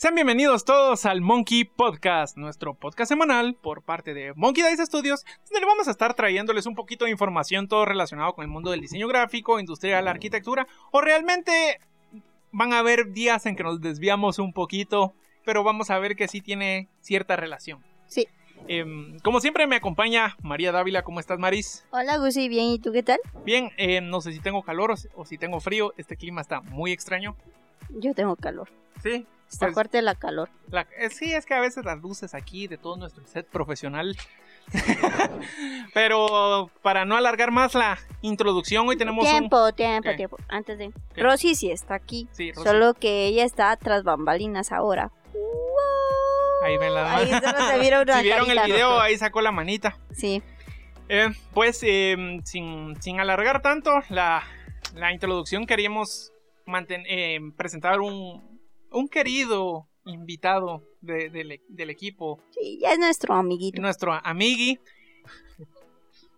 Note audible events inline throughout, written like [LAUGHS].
Sean bienvenidos todos al Monkey Podcast, nuestro podcast semanal por parte de Monkey Dice Studios, donde vamos a estar trayéndoles un poquito de información todo relacionado con el mundo del diseño gráfico, industrial, arquitectura, o realmente van a haber días en que nos desviamos un poquito, pero vamos a ver que sí tiene cierta relación. Sí. Em, como siempre me acompaña María Dávila, ¿cómo estás Maris? Hola Gusi, bien, ¿y tú qué tal? Bien, eh, no sé si tengo calor o si, o si tengo frío, este clima está muy extraño. Yo tengo calor. Sí, Está Pues- fuerte la calor. La- eh, sí, es que a veces las luces aquí de todo nuestro set profesional. [LAUGHS] Pero para no alargar más la introducción, hoy tenemos un... tiempo, tiempo, tiempo. Antes de... Rosy sí está aquí. Sí, Rosy. Solo que ella está tras bambalinas ahora. Ahí ven la Ahí solo se [LAUGHS] vieron una Si vieron el video, ahí sacó la manita. Sí. Eh, pues eh, sin, sin alargar tanto la, la introducción, queríamos manten- presentar un, un querido invitado de- del del equipo Sí, ya es nuestro amiguito. nuestro amigui.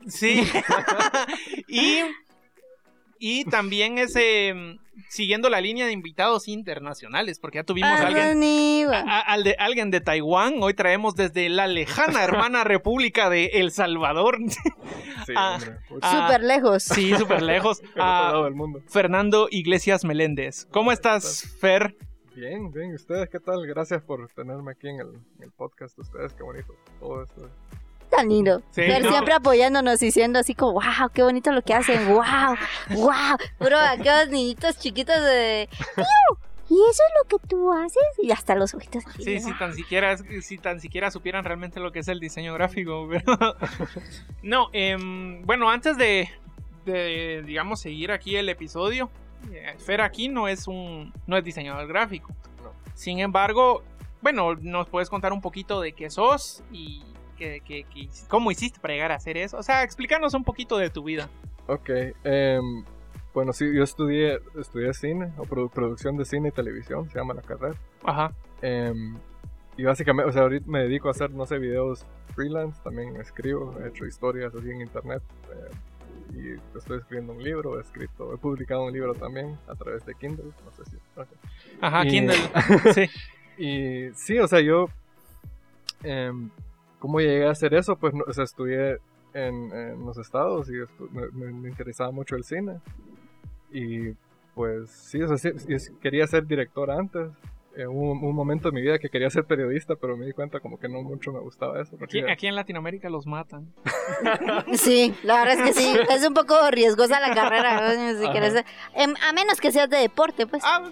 Sí. [LAUGHS] y, y también ese siguiendo la línea de invitados internacionales, porque ya tuvimos a alguien, a- al de, alguien de Taiwán. Hoy traemos desde la lejana hermana [LAUGHS] república de El Salvador. Sí, [LAUGHS] ah, Súper lejos. sí, súper lejos. a lado del mundo. Fernando Iglesias Meléndez. ¿Cómo estás, Fer? Bien, bien. ¿Ustedes qué tal? Gracias por tenerme aquí en el, en el podcast de ustedes. Qué bonito todo esto. Tan lindo. Sí, no. siempre apoyándonos, diciendo así como, wow, qué bonito lo que hacen, wow, wow. Puro aquellos niñitos chiquitos de... "Piu, ¿Y eso es lo que tú haces? Y hasta los ojitos. Sí, si tan siquiera, si tan siquiera supieran realmente lo que es el diseño gráfico. [LAUGHS] pero- no, em, bueno, antes de, de, digamos, seguir aquí el episodio, Fer aquí no es un, no es diseñador gráfico. No. Sin embargo, bueno, nos puedes contar un poquito de qué sos y que, que- que- cómo hiciste para llegar a hacer eso. O sea, explícanos un poquito de tu vida. Ok. em, bueno, sí, yo estudié, estudié cine o produ- producción de cine y televisión. Se llama la carrera. Ajá. Em, y básicamente, o sea, ahorita me dedico a hacer, no sé, videos freelance. También escribo, he hecho historias así en internet. em, y estoy escribiendo un libro, he escrito, he publicado un libro también a través de Kindle. No sé si. Ajá, Y- Kindle. [LAUGHS] Sí. Y sí, o sea, yo. em, ¿Cómo llegué a hacer eso? Pues, no- o sea, estudié en, en los estados y me, me- me interesaba mucho el cine. Y pues sí, o sea, sí, quería ser director antes. Eh, hubo un, un momento en mi vida que quería ser periodista, pero me di cuenta como que no mucho me gustaba eso. Aquí, porque- aquí en Latinoamérica los matan. [LAUGHS] Sí, la verdad es que sí. Es un poco riesgosa la carrera. ¿no? Si quieres- em, a menos que seas de deporte, pues. Ah,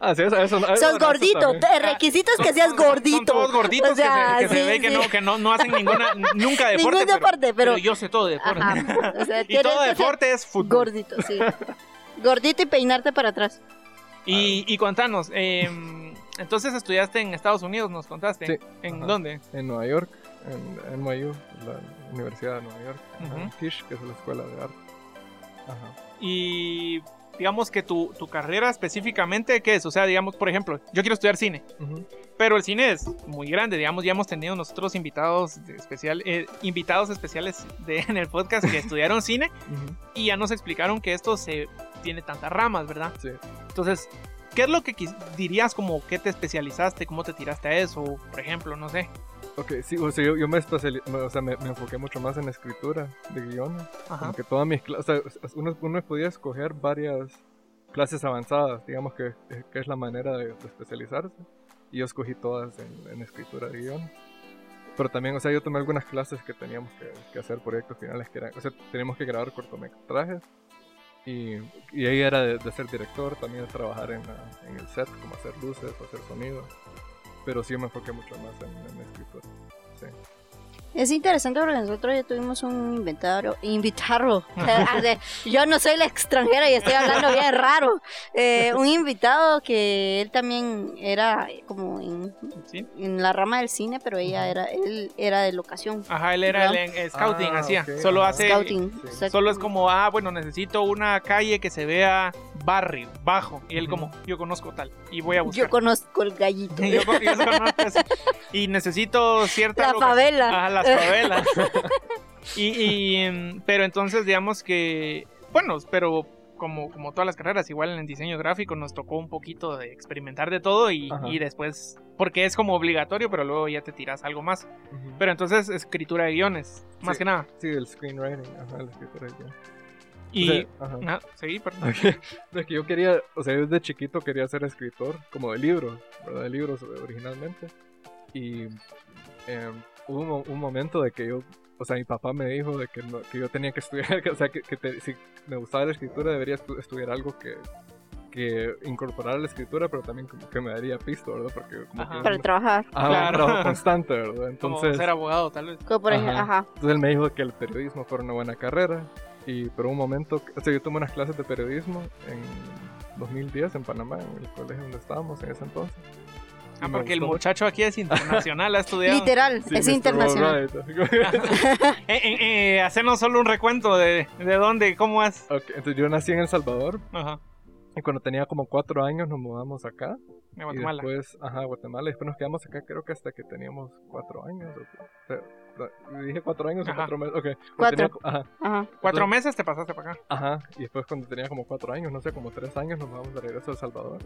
Ah, sí, eso, eso, eso- Sos eso gordito. requisitos que seas son- gordito. Son todos gorditos O sea, que se, que se sí, ve que, no, que no, no hacen ninguna, nunca deporte. Ningún pero- deporte, pero- yo sé todo de deporte. Ajá. O sea, [LAUGHS] Y todo deporte es fútbol. Gordito, sí. Gordito y peinarte para atrás. Y, y contanos, em, entonces estudiaste en Estados Unidos, nos contaste. Sí. ¿En Ajá. dónde? En Nueva York, en NYU, la Universidad de Nueva York. ajá, Ujú. Tisch, que es la escuela de arte. Ajá. Y digamos que tu, tu carrera específicamente, ¿qué es? O sea, digamos, por ejemplo, yo quiero estudiar cine, Ujú. pero el cine es muy grande, digamos, ya hemos tenido nosotros invitados de especial, eh, invitados especiales de, [LAUGHS] en el podcast que estudiaron cine Ujú. y ya nos explicaron que esto se tiene tantas ramas, ¿verdad? Sí. Entonces, ¿qué es lo que dirías como que te especializaste, cómo te tiraste a eso, por ejemplo, no sé? Ok, sí, o sea, yo, yo me, o sea, me, me enfoqué mucho más en escritura de guiones. Ajá. Que todas mis clases, o sea, uno, uno podía escoger varias clases avanzadas, digamos que, que es la manera de, de especializarse. Y yo escogí todas en, en escritura de guiones. Pero también, o sea, yo tomé algunas clases que teníamos que, que hacer proyectos finales, que eran, o sea, teníamos que grabar cortometrajes. Y, ahí era de, ser director, también de trabajar en, el set, como hacer luces, hacer sonido. Pero sí me enfoqué mucho más en, en. Sí. Es interesante porque nosotros ya tuvimos un inventario, invitado. [LAUGHS] Yo no soy la extranjera y estoy hablando bien raro. Eh, un invitado que él también era como en, ¿Sí? en la rama del cine, pero ella era, él era de locación. Ajá, él era el ¿Verdad? en- eh, scouting, Ah, hacía. Solo hace. Scouting. sí. Solo es como, ah, bueno, necesito una calle que se vea barrio, bajo. Y él, como, yo conozco tal. Y voy a buscar. Yo conozco el gallito. [LAUGHS] Yo con- yo conozco eso. Y necesito cierta. La favela. Ajá, las favelas. y, y, em, pero entonces, digamos que. Bueno, pero como, como todas las carreras, igual en el diseño gráfico nos tocó un poquito de experimentar de todo y, y después, porque es como obligatorio, pero luego ya te tiras algo más. Pero entonces, escritura de guiones, más Sí. que nada. Sí, el screenwriting, ajá, la escritura de guion. Y... O sea, ajá. Ah, sí, perdón. [LAUGHS] Es que yo quería, o sea, yo desde chiquito quería ser escritor, como de libros, ¿verdad? De libros originalmente. Y eh, hubo un, mo- un momento de que yo, o sea, mi papá me dijo de que, no- que yo tenía que estudiar, que, [LAUGHS] o sea, que, que te- si me gustaba la escritura debería estu- estudiar algo que, que incorporara la escritura, pero también como que me daría pisto, ¿verdad? Porque como Ajá. que Para trabajar. Ajá, un Claro. trabajo [LAUGHS] constante, ¿verdad? Como Entonces, ser abogado, tal vez. Como por ejemplo, Ajá. ajá. entonces él me dijo que el periodismo fuera una buena carrera. Y por un momento, o sea, yo tomé unas clases de periodismo en 2010 en Panamá, en el colegio donde estábamos en ese entonces. Y Ah, porque el muchacho aquí es internacional, ha estudiado. Literal. Sí, es internacional. [LAUGHS] [LAUGHS] Eh, eh, eh, hacernos solo un recuento de, de dónde, cómo es. Ok, entonces yo nací en El Salvador Ajá, y cuando tenía como cuatro años nos mudamos acá. de Y Guatemala. después, ajá, Guatemala. Y después nos quedamos acá creo que hasta que teníamos cuatro años. o- o sea, dije cuatro años o cuatro meses. Ok. cuando Cuatro. tenía- ajá. Ajá. Cuatro Entonces- meses te pasaste para acá. Ajá, y después cuando tenía como cuatro años, no sé, como tres años, nos vamos de regreso a El Salvador.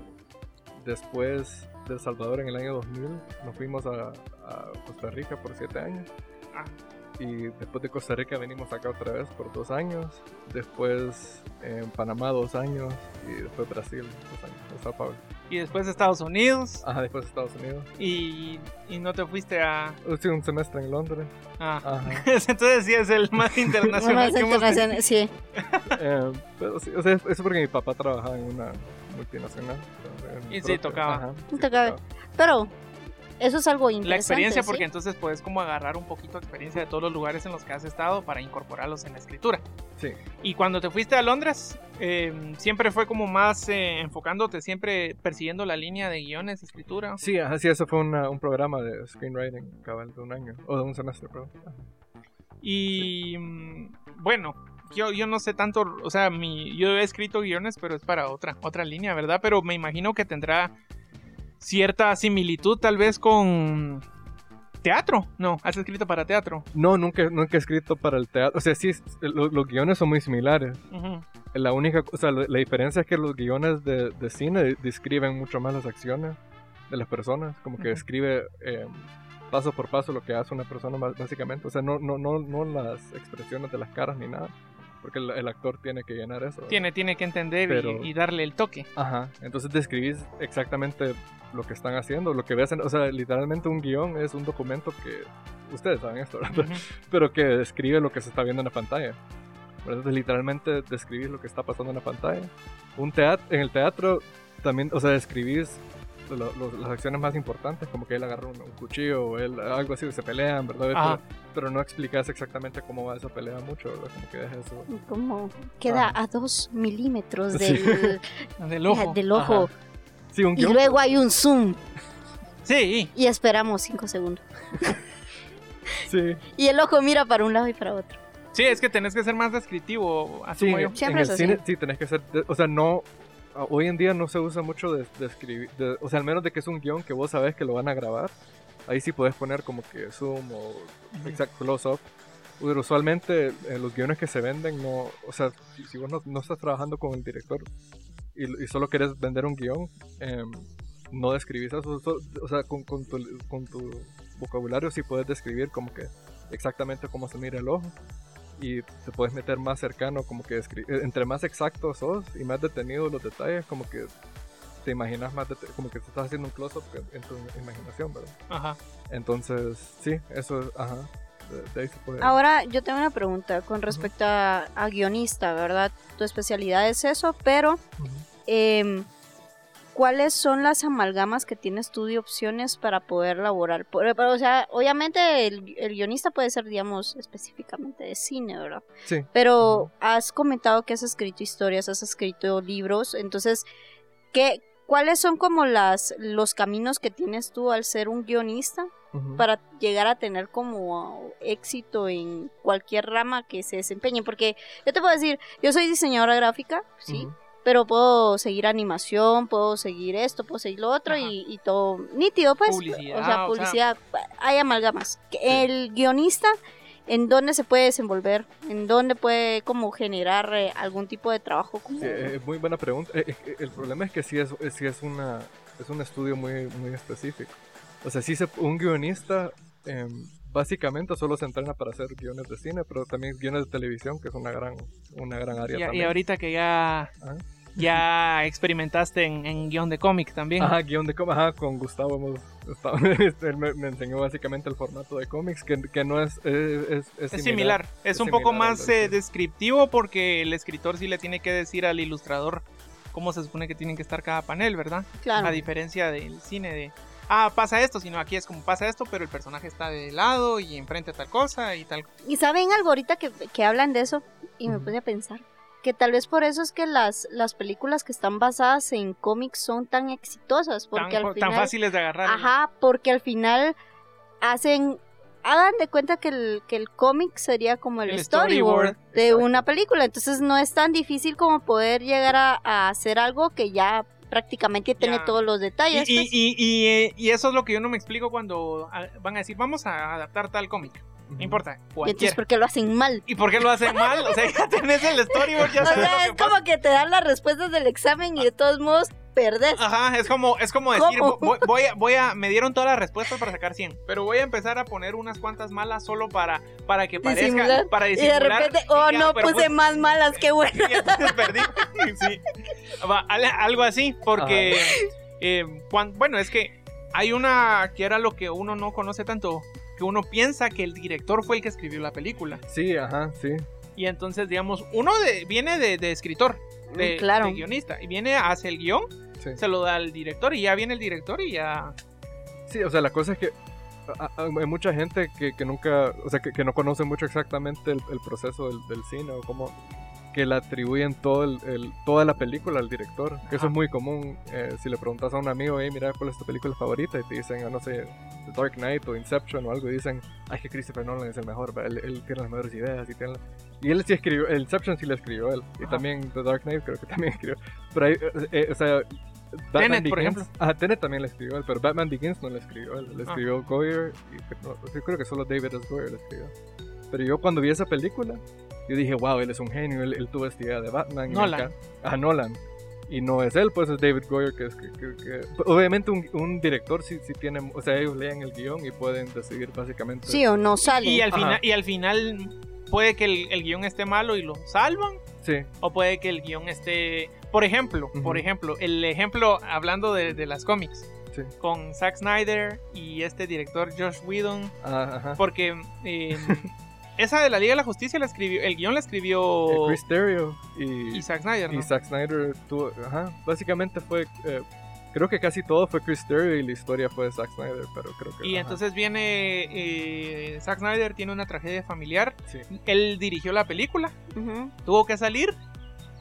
Después de El Salvador en el año 2000, nos fuimos a, a Costa Rica por siete años. Ah. Y después de Costa Rica venimos acá otra vez por dos años. Después en Panamá dos años. Y después Brasil dos años, en Sao Paulo. Y después Estados Unidos. Ajá, después Estados Unidos. Y, y no te fuiste a. Sí, un semestre en Londres. Ah. Ajá. [LAUGHS] Entonces sí es el más [LAUGHS] internacional Más hemos tenido. internacional, sí. [LAUGHS] Eh, pero sí, o sea, eso porque mi papá trabajaba en una multinacional. en Y sí, propia- tocaba. ajá, sí, Tocaba. Pero eso es algo interesante. La experiencia, ¿sí? porque entonces puedes como agarrar un poquito de experiencia de todos los lugares en los que has estado para incorporarlos en la escritura. Sí. Y cuando te fuiste a Londres, eh, siempre fue como más eh, enfocándote, siempre persiguiendo la línea de guiones, escritura. Sí, ajá, sí, eso fue una- un programa de screenwriting cabal de un año, o de un semestre, perdón. Y mm, bueno, yo, yo no sé tanto, o sea, mi, yo he escrito guiones, pero es para otra, otra línea, ¿verdad? Pero me imagino que tendrá cierta similitud tal vez con teatro. No, has escrito para teatro. No, nunca, nunca he escrito para el teatro. O sea, sí, los guiones son muy similares. La única, o sea, la, la diferencia es que los guiones de, de cine describen mucho más las acciones de las personas, como que describe eh, paso por paso lo que hace una persona básicamente. O sea, no, no, no, no las expresiones de las caras ni nada, porque el, el actor tiene que llenar eso. Tiene, tiene que entender y- Pero- y, darle el toque. Ajá, entonces describís exactamente lo que están haciendo, lo que ves, en- o sea, literalmente un guion es un documento que, ustedes saben esto, ¿verdad? Ujú. pero que describe lo que se está viendo en la pantalla. ¿verdad? Entonces, literalmente describís lo que está pasando en la pantalla. Un teatro, en el teatro también, o sea, describís lo- lo- las acciones más importantes, como que él agarra un, un cuchillo o él, algo así, se pelean, ¿verdad? Pero, pero no explicas exactamente cómo va esa pelea mucho, ¿verdad? Como que dejas eso. Como queda Ajá. a dos milímetros Sí. del, [LAUGHS] Del ojo. del ojo. Sí, un Y luego hay un zoom Sí, y esperamos cinco segundos. [LAUGHS] Sí, Y el ojo mira para un lado y para otro. sí, es que tenés que ser más descriptivo, Sí, asumo yo. en Siempre el es cine así. sí tenés que ser, o sea, no, hoy en día no se usa mucho de, de escribir, de- o sea, al menos de que es un guion que vos sabés que lo van a grabar, ahí sí puedes poner como que zoom o exact close up. Pero usualmente eh, los guiones que se venden no, o sea, si, vos no, no estás trabajando con el director y, y solo querés vender un guion, em, no describís eso, so- o sea, con, con tu, con tu vocabulario sí puedes describir como que exactamente cómo se mira el ojo y te puedes meter más cercano, como que eh, entre más exacto sos y más detenido los detalles, como que te imaginas más, como que te estás haciendo un close-up en tu imaginación, ¿verdad? Ajá. Entonces, sí, eso, ajá, de, de ahí se puede... Ahora yo tengo una pregunta con respecto a, a guionista, ¿verdad? Tu especialidad es eso, pero Ujú. em, ¿cuáles son las amalgamas que tienes tú de opciones para poder laborar? Pero, o sea, obviamente el, el guionista puede ser, digamos, específicamente de cine, ¿verdad? Sí. Pero has comentado que has escrito historias, has escrito libros, entonces, ¿qué, ¿cuáles son como las, los caminos que tienes tú al ser un guionista para llegar a tener como éxito en cualquier rama que se desempeñe? Porque yo te puedo decir, yo soy diseñadora gráfica, sí. Pero puedo seguir animación, puedo seguir esto, puedo seguir lo otro y, y todo nítido, pues. Publicidad, O sea, o sea- publicidad, hay amalgamas. El guionista, en dónde se puede desenvolver, en dónde puede como generar eh, algún tipo de trabajo. Como... Sí, eh, muy buena pregunta. Eh, eh, el problema es que sí es, es- sí es, una, es un estudio muy, muy específico. O sea, sí se, un guionista em, básicamente solo se entrena para hacer guiones de cine, pero también guiones de televisión, que es una gran, una gran área Y, y también. ahorita que ya, ya experimentaste en, en guion de cómic también. Ajá, guion de cómics. Ajá, con Gustavo hemos estado- [LAUGHS] él me, me enseñó básicamente el formato de cómics, que, que no es, es, es, es Es similar, es, un poco similar más eh, descriptivo porque el escritor sí le tiene que decir al ilustrador cómo se supone que tienen que estar cada panel, ¿verdad? Claro. A diferencia del cine de, ah, pasa esto, sino aquí es como pasa esto, pero el personaje está de lado y enfrente tal cosa y tal. Y saben algo ahorita que, que hablan de eso y me puse a pensar que tal vez por eso es que las, las películas que están basadas en cómics son tan exitosas porque Tan, al tan final fáciles de agarrar. ajá porque al final hacen hagan de cuenta que el, que el cómic sería como el, El storyboard, storyboard, de exacto. una película entonces no es tan difícil como poder llegar a, a hacer algo que ya prácticamente tiene Ya. todos los detalles Y, y, pues. y, y, eh, y eso es lo que yo no me explico cuando ah, van a decir, vamos a adaptar tal cómic. No importa, Y entonces por qué lo hacen mal ¿Y por qué lo hacen mal? O sea, [LAUGHS] ya tenés el storyboard, ya o sea, lo es que pasa. como que te dan las respuestas del examen y de todos modos perdés. Ajá, es como, es como decir, ¿Cómo? vo- voy, a, voy a, me dieron todas las respuestas para sacar 100, pero voy a empezar a poner unas cuantas malas solo para, para que parezca, Disimular. para Y de disimular. repente, Y oh ya, no, puse más malas, qué bueno. [LAUGHS] Y entonces perdí. [LAUGHS] Sí. Va, algo así, porque, eh, cuan- bueno, es que hay una que era lo que uno no conoce tanto, que uno piensa que el director fue el que escribió la película. Sí, ajá, sí. Y entonces, digamos, uno de, viene de, de escritor, de, Mm, claro. de guionista, y viene, hace el guion, sí. se lo da al director, y ya viene el director y ya... Sí, o sea, la cosa es que hay mucha gente que, que nunca, o sea, que, que no conoce mucho exactamente el, el proceso del, del cine o cómo que le atribuyen todo el, el- toda la película al director. Que eso es muy común. eh, si le preguntas a un amigo, hey, mira, ¿cuál es tu película favorita? Y te dicen, ah, no sé, The Dark Knight o Inception o algo, y dicen, ay, que Christopher Nolan es el mejor, él, él tiene las mejores ideas y tiene... Y él sí escribió, el Inception sí lo escribió él. Y Ajá. también The Dark Knight creo que también [LAUGHS] escribió. Pero hay, eh, eh, o sea... Batman Tenet, por Begins- ejemplo. Ajá, Tenet también le escribió él, pero Batman Begins no le escribió él. Le Ah. escribió Goyer y no, yo creo que solo David S. Goyer le escribió. Pero yo cuando vi esa película, yo dije, wow, él es un genio, él, él tuvo esta idea de Batman. Nolan. encanta- Ah, Nolan. Y no es él, pues es David Goyer, que es que, que- que- Obviamente un, un director sí, sí tiene... O sea, ellos leen el guion y pueden decidir básicamente... Sí o no sale. Y al, final, y al final puede que el, el guion esté malo y lo salvan, Sí, o puede que el guion esté... Por ejemplo, por ejemplo, el ejemplo hablando de, de las cómics, sí. con Zack Snyder y este director Josh Whedon, Ah, ajá. porque eh, [LAUGHS] esa de la Liga de la Justicia la escribió, el guion la Eh, escribió Chris Terrio y, y Zack Snyder, ¿no? y Zack Snyder tuvo... Ajá, básicamente fue... eh, creo que casi todo fue Chris Terrio y la historia fue de Zack Snyder, pero creo que... Y ajá, entonces viene eh, Zack Snyder tiene una tragedia familiar, Sí. él dirigió la película, Ujú. tuvo que salir,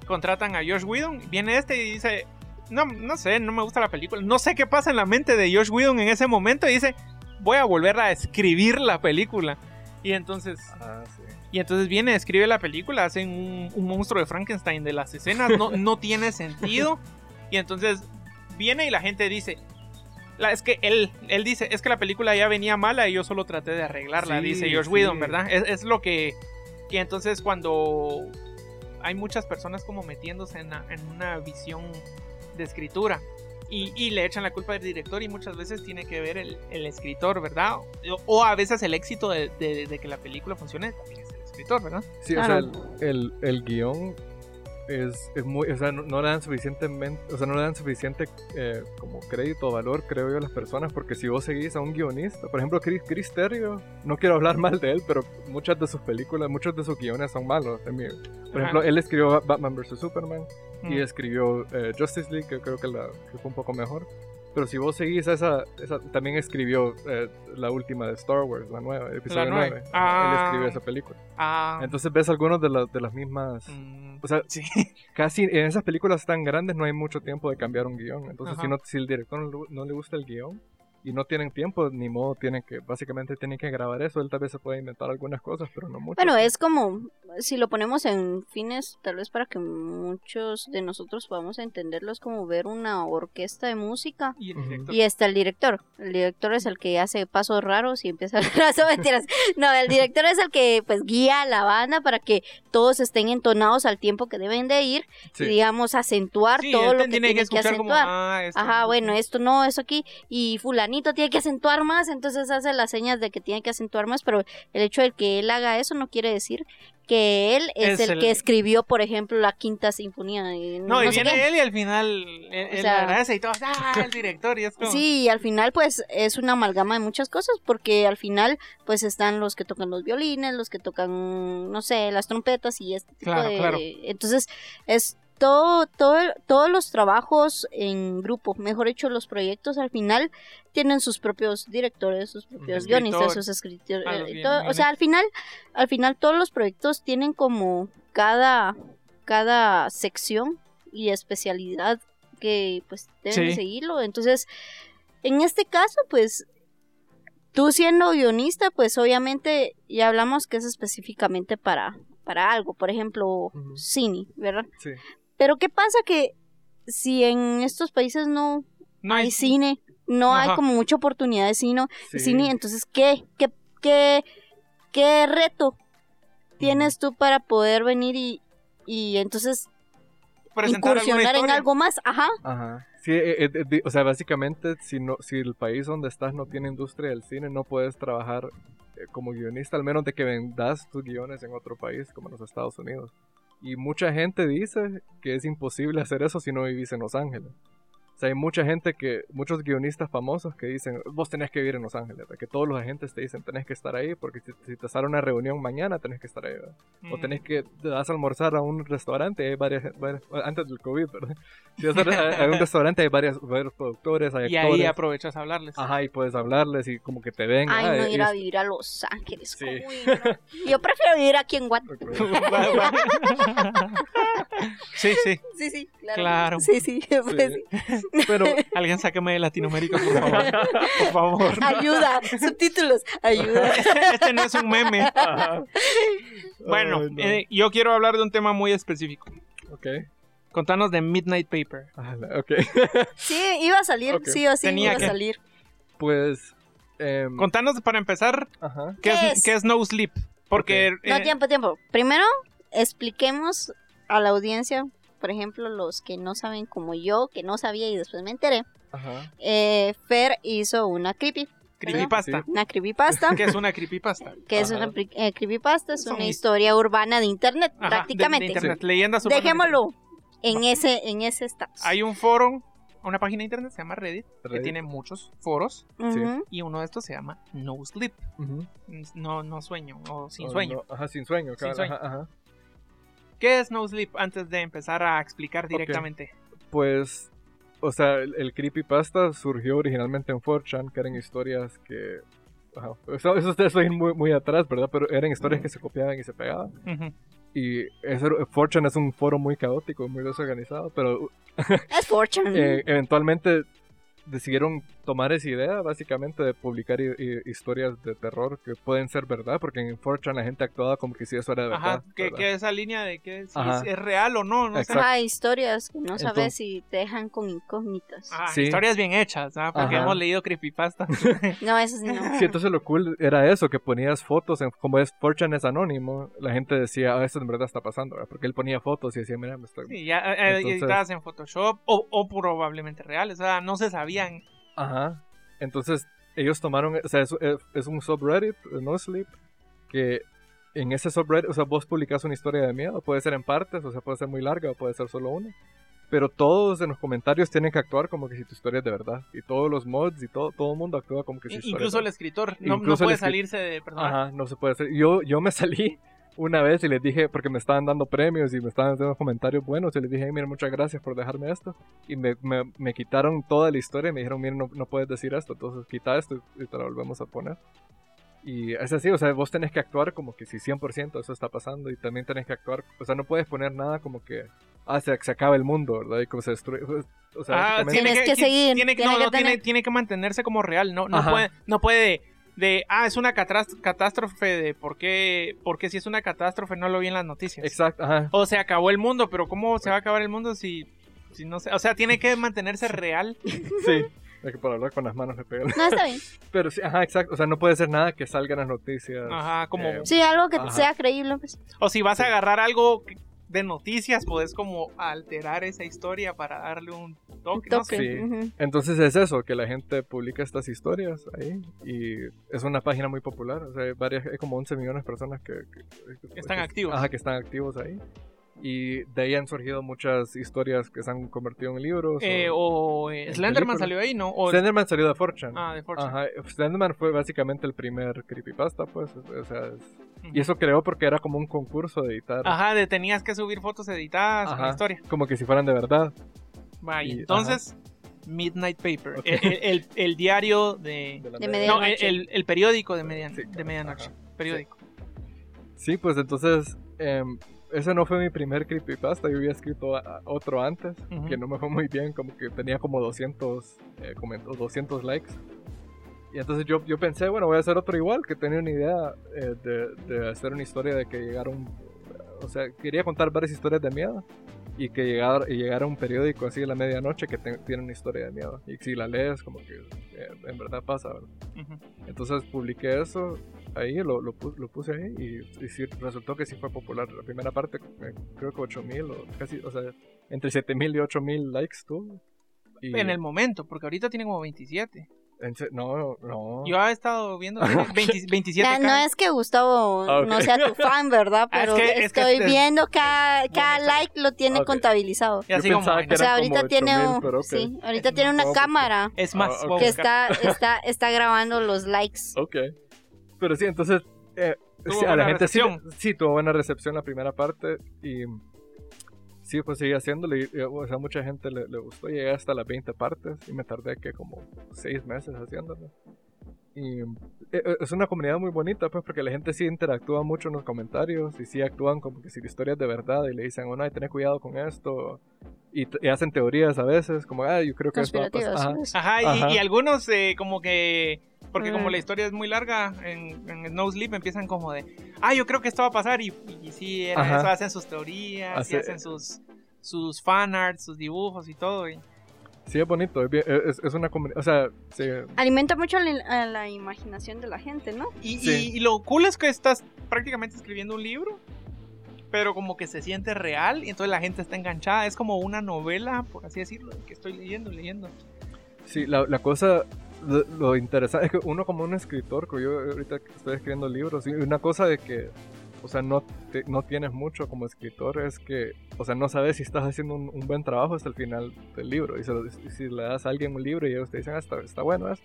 contratan a Josh Whedon, viene este y dice, no, no sé, no me gusta la película, no sé qué pasa en la mente de Josh Whedon en ese momento y dice, voy a volver a escribir la película. Y entonces, Ah, sí. y entonces viene, escribe la película, hacen un, un monstruo de Frankenstein de las escenas, no, no tiene sentido. [LAUGHS] Y entonces viene y la gente dice, la- es que él, él dice, es que la película ya venía mala y yo solo traté de arreglarla, Sí, dice Josh sí. Whedon, ¿verdad? Es, es lo que... Y entonces cuando hay muchas personas como metiéndose en, la- en una visión de escritura y, y le echan la culpa al director y muchas veces tiene que ver el, el escritor, ¿verdad? O, o a veces el éxito de, de- de que la película funcione también es el escritor, ¿verdad? Sí, Claro. o sea, el, el, el guion es, es muy, o sea, no, no le dan suficientemente, o sea, no le dan suficiente eh, como crédito o valor, creo yo, a las personas, porque si vos seguís a un guionista, por ejemplo, Chris, Chris Terrio, no quiero hablar mal de él, pero muchas de sus películas, muchos de sus guiones son malos. por ejemplo, Ajá. él escribió Ba- Batman vs. Superman y Mm. escribió eh, Justice League, que creo que, la, que fue un poco mejor. Pero si vos seguís a esa, esa también escribió eh, la última de Star Wars, la nueva, episodio nueve. 9. Ah. Él escribió esa película. Ah, Entonces ves algunos de, las de las mismas... mm, O sea, sí. [LAUGHS] casi en esas películas tan grandes no hay mucho tiempo de cambiar un guion. Entonces, Ajá. si, no, si el director no, no le gusta el guion, y no tienen tiempo, ni modo, tienen que, básicamente tienen que grabar eso. Él tal vez se puede inventar algunas cosas, pero no mucho. Bueno, es como, si lo ponemos en fines, tal vez para que muchos de nosotros podamos entenderlo, es como ver una orquesta de música Y el director. y está el director. El director es el que hace pasos raros y empieza a hacer [LAUGHS] mentiras. No, el director es el que pues guía a la banda para que todos estén entonados al tiempo que deben de ir Sí. y digamos acentuar Sí, todo lo que tiene que, como, acentuar. ah, esto- Ajá, bueno, esto no, eso aquí, y fulanito tiene que acentuar más, entonces hace las señas de que tiene que acentuar más, pero el hecho de que él haga eso no quiere decir que él es, Es el, el- que escribió, por ejemplo, la quinta sinfonía. y No, no y viene qué. él y al final él, él sea- agradece y todo, ah, el [LAUGHS] director, y es como... Sí, y al final pues es una amalgama de muchas cosas porque al final pues están los que tocan los violines, los que tocan, no sé, las trompetas y este tipo Claro, de... claro. Entonces es todo, todo, todos los trabajos en grupo, mejor dicho, los proyectos al final tienen sus propios directores, sus propios guionistas, sus escritores, Ah, eh, todo- o sea, al final, al final todos los proyectos tienen como cada, cada sección y especialidad que pues deben de seguirlo. Entonces, en este caso, pues, tú siendo guionista, pues obviamente ya hablamos que es específicamente para, para algo, por ejemplo, cine, ¿verdad? Sí. Pero ¿qué pasa que si en estos países no, no hay hay cine, no hay como mucha oportunidad de cine, Sí. cine entonces ¿qué, qué, qué, qué reto tienes tú para poder venir y, y entonces incursionar en algo más? Ajá. Ajá. Sí, eh, eh, di- o sea, básicamente, si, no, si el país donde estás no tiene industria del cine, no puedes trabajar eh, como guionista, al menos de que vendas tus guiones en otro país, como en los Estados Unidos. Y mucha gente dice que es imposible hacer eso si no vivís en Los Ángeles. Sea, hay mucha gente que, muchos guionistas famosos que dicen, vos tenés que vivir en Los Ángeles, ¿verdad? que todos los agentes te dicen, tenés que estar ahí, porque si, si te sale una reunión mañana, tenés que estar ahí, ¿verdad? O Mm. tenés que, te vas a almorzar a un restaurante, hay varias, varias- antes del COVID, ¿verdad? [LAUGHS] Si vas a, a un restaurante, hay varias, varios productores, hay Y actores. ahí aprovechas a hablarles. Ajá, y puedes hablarles y como que te ven. Ay, ah, no y ir a vivir a Los Ángeles. Sí. [LAUGHS] Yo prefiero vivir aquí en Guatemala. [LAUGHS] sí, sí. Sí, sí, claro. Claro. Sí, sí, pues sí. Pero, [LAUGHS] Alguien sáqueme de Latinoamérica, por favor. [LAUGHS] Por favor. Ayuda, subtítulos, ayuda. [LAUGHS] Este no es un meme. Bueno, Ay, no. eh, yo quiero hablar de un tema muy específico. ok. Contanos de Midnight Paper. Ah, ok. Sí, iba a salir, sí o sí Tenía iba que. a salir. Pues. em, Contanos para empezar ajá. qué, ¿Qué es, es? qué es No Sleep. Porque. No, eh, tiempo, tiempo. Primero, expliquemos a la audiencia, por ejemplo, los que no saben como yo, que no sabía y después me enteré. Ajá. Eh, Fer hizo una creepy, creepypasta. una creepypasta. [LAUGHS] ¿Qué es una creepypasta? [LAUGHS] que es una eh, creepypasta, es Son una his- historia urbana de internet, Ajá, de- prácticamente. de internet. Leyendas urbanas de Dejémoslo en ese, en ese estatus. Hay un foro, una página de internet, se llama Reddit, que tiene muchos foros. Ujú. Y uno de estos se llama No Sleep. No, no sueño o sin Oh, sueño. no, Ajá, sin sueño, Sin cabal, sueño. Ajá, ajá. ¿Qué es No Sleep? Antes de empezar a explicar directamente. Pues, o sea, el, el creepypasta surgió originalmente en 4chan, que eran historias que... Ajá, eso, eso ustedes ir muy, muy atrás, ¿verdad? Pero eran historias que se copiaban y se pegaban. Y eso, 4chan es un foro muy caótico, muy desorganizado, pero [LAUGHS] Es Fortune. eh, eventualmente decidieron tomar esa idea, básicamente, de publicar hi- hi- historias de terror que pueden ser verdad, porque en 4chan la gente actuaba como que si eso era de verdad. Ajá, que, ¿verdad? que esa línea de que si es, es real o no, no. Ajá, historias que no sabes Entonces- si te dejan con incógnitas. Ajá, Sí. historias bien hechas, ¿ah? porque Ajá. hemos leído creepypasta. [LAUGHS] No, eso sí no. Sí, entonces lo cool era eso, que ponías fotos, en, como es 4chan es anónimo, la gente decía, ah, esto en verdad está pasando, ¿verdad? porque él ponía fotos y decía, mira, me estoy... Sí, ya eh, Entonces- editadas en Photoshop o, o probablemente reales, o sea, no se sabían. Ajá. Entonces ellos tomaron, o sea, es, es- un subreddit, No Sleep, que en ese subreddit, o sea, vos publicas una historia de miedo, puede ser en partes, o sea, puede ser muy larga o puede ser solo una. Pero todos en los comentarios tienen que actuar como que si tu historia es de verdad. Y todos los mods y todo, todo el mundo actúa como que si historia Incluso es el escritor no, puede salirse de personaje. Ajá, no se puede hacer. Yo, yo me salí una vez y les dije, porque me estaban dando premios y me estaban haciendo comentarios buenos, y les dije, "Hey, mira, muchas gracias por dejarme esto. Y me, me, me quitaron toda la historia y me dijeron, mira, no, no puedes decir esto, entonces quita esto y te lo volvemos a poner. Y es así, o sea, vos tenés que actuar como que si 100% eso está pasando y también tenés que actuar, o sea, no puedes poner nada como que ah, se, se acaba el mundo, ¿verdad? Y como se destruye. pues, O sea, Ah, tiene que, que seguir, Tiene, que- tiene no, que no, tiene, tener- tiene que mantenerse como real. No, no Ajá. puede, no puede de, ah, es una catás- catástrofe de por qué, porque si es una catástrofe no lo vi en las noticias. Exacto, ajá. O se acabó el mundo, pero ¿cómo se va a acabar el mundo si, si no sé? O sea, tiene que [LAUGHS] mantenerse real. Sí. Es que por hablar con las manos le pegan. No, está bien. [LAUGHS] Pero sí, ajá, exacto. O sea, no puede ser nada que salga en las noticias. Ajá, como... Eh, Sí, algo que Ajá. sea creíble. Pues. O si vas a agarrar algo de noticias, puedes como alterar esa historia para darle un toque. no Toque. sé. Sí. ujú. Entonces es eso, que la gente publica estas historias ahí y es una página muy popular, o sea, hay, varias, hay como 11 millones de personas que, que- que- Están que- activos. Ajá, que están activos ahí. Y de ahí han surgido muchas historias que se han convertido en libros. Eh, o- o eh, en Slenderman películas. salió ahí, ¿no? O, Slenderman salió de Fortune. ah, de Fortune. Ajá, Slenderman fue básicamente el primer creepypasta, pues, o sea, es- y eso creó porque era como un concurso de editar, Ajá, de tenías que subir fotos editadas con Ajá. la historia. como que si fueran de verdad. Va, y entonces, Midnight Paper, el, el- el diario de... De media- No, el, medianoche. el- periódico de, median- Sí, de medianoche. ajá. Periódico. Sí, pues entonces, em, ese no fue mi primer creepypasta, yo había escrito otro antes, que no me fue muy bien, como que tenía como 200, eh, coment- 200 likes. Y entonces yo, yo pensé, bueno, voy a hacer otro igual, que tenía una idea eh, de, de hacer una historia de que llegara un... O sea, quería contar varias historias de miedo y que llegara, y llegara un periódico así a la medianoche que te- tiene una historia de miedo. Y si la lees, como que eh, en verdad pasa, ¿verdad? Entonces publiqué eso ahí, lo, lo, lo puse ahí y, y sí, resultó que sí fue popular. La primera parte, creo que 8000 o casi, o sea, entre 7000 y 8000 likes tuvo. Y En el momento, porque ahorita tiene como 27. en se- no, no. Yo he estado viendo tiene 20 27 Ya, no es que Gustavo Ah, ok. no sea tu fan, ¿verdad? [LAUGHS] Ah, es Pero que- es que estoy este- viendo cada, cada Bueno, like lo tiene Ok. contabilizado. Y así Yo como, que O sea, ahorita tiene, 8000, un- pero ok. sí, ahorita Es tiene más una cámara es más, Ah, que está, está, está grabando los likes. Ok. Pero sí, entonces. eh, sí, a la gente sí, sí tuvo buena recepción la primera parte. Y. Sí, pues seguí haciéndolo. Y, y, o sea, mucha gente le, le gustó. Llegué hasta las 20 partes. Y me tardé que como 6 meses haciéndolo. Y eh, eh, es una comunidad muy bonita, pues, porque la gente sí interactúa mucho en los comentarios y sí actúan como que si la historia es de verdad y le dicen, oh, no, hay que tener cuidado con esto. Y, y hacen teorías a veces, como, ah, yo creo que esto va a pasar. Ajá. Ajá, y, Ajá. y algunos eh, como que... Porque como Mm. la historia es muy larga, en, en No Sleep empiezan como de... Ah, yo creo que esto va a pasar. Y, y sí, era eso, hacen sus teorías, y Hace- hacen sus, sus fanarts, sus dibujos y todo. Y, Sí, es bonito. Es, bien- es, es una. O sea, sí, Alimenta mucho la, a la imaginación de la gente, ¿no? y, Sí. y- y lo cool es que estás prácticamente escribiendo un libro, pero como que se siente real y entonces la gente está enganchada. Es como una novela, por así decirlo, que estoy leyendo, leyendo. Sí, la, la cosa, lo, interesante [LAUGHS] es que uno como un escritor, que yo ahorita estoy escribiendo libros, y una cosa de que, o sea, no, te- no tienes mucho como escritor es que, o sea, no sabes si estás haciendo un, buen trabajo hasta el final del libro. Y, se si le das a alguien un libro y ellos te dicen, ah, está, bueno, es.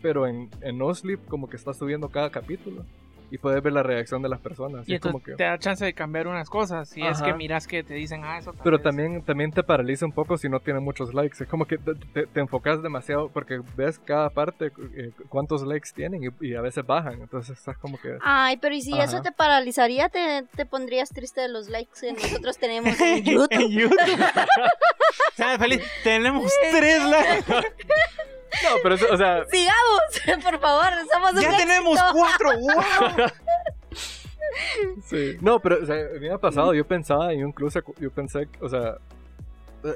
Pero en, en No Sleep como que estás subiendo cada capítulo y puedes ver la reacción de las personas. Y es como que... te da chance de cambiar unas cosas. Si es Ajá. que miras que te dicen, ah, eso tal Pero vez". también, también te paraliza un poco si no tiene muchos likes. Es como que te, te- te enfocas demasiado porque ves cada parte eh, cuántos likes tienen y, y a veces bajan. Entonces estás como que... Ay, pero ¿y si eso Ajá. te paralizaría? Te, te pondrías triste de los likes que nosotros tenemos en [LAUGHS] YouTube. en YouTube. [LAUGHS] [LAUGHS] ¿Sabes, Feliz? Tenemos tres likes. No, pero eso, o sea... Sigamos, [LAUGHS] por favor, somos un Ya tenemos cuatro. ¡Wow! [LAUGHS] Sí. No, pero o sea, a mí me ha pasado, yo pensaba, y incluso yo pensé, o sea,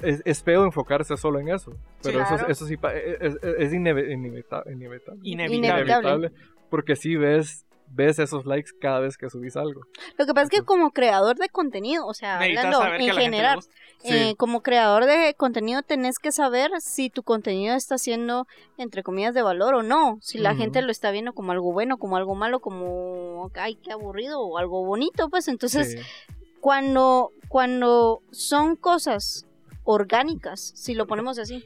es, es feo enfocarse solo en eso. Pero eso, Claro. eso sí pa- es, es, es ineve- inevita- inevitable. Inevitable. Inevitable. Porque sí ves, ves esos likes cada vez que subís algo. Lo que pasa es que como creador de contenido, o sea, hablando en general. Sí. eh, como creador de contenido tenés que saber si tu contenido está siendo, entre comillas, de valor o no. Si la gente lo está viendo como algo bueno, como algo malo, como, ay, qué aburrido, o algo bonito, pues entonces Sí. cuando, cuando son cosas orgánicas, si lo ponemos así,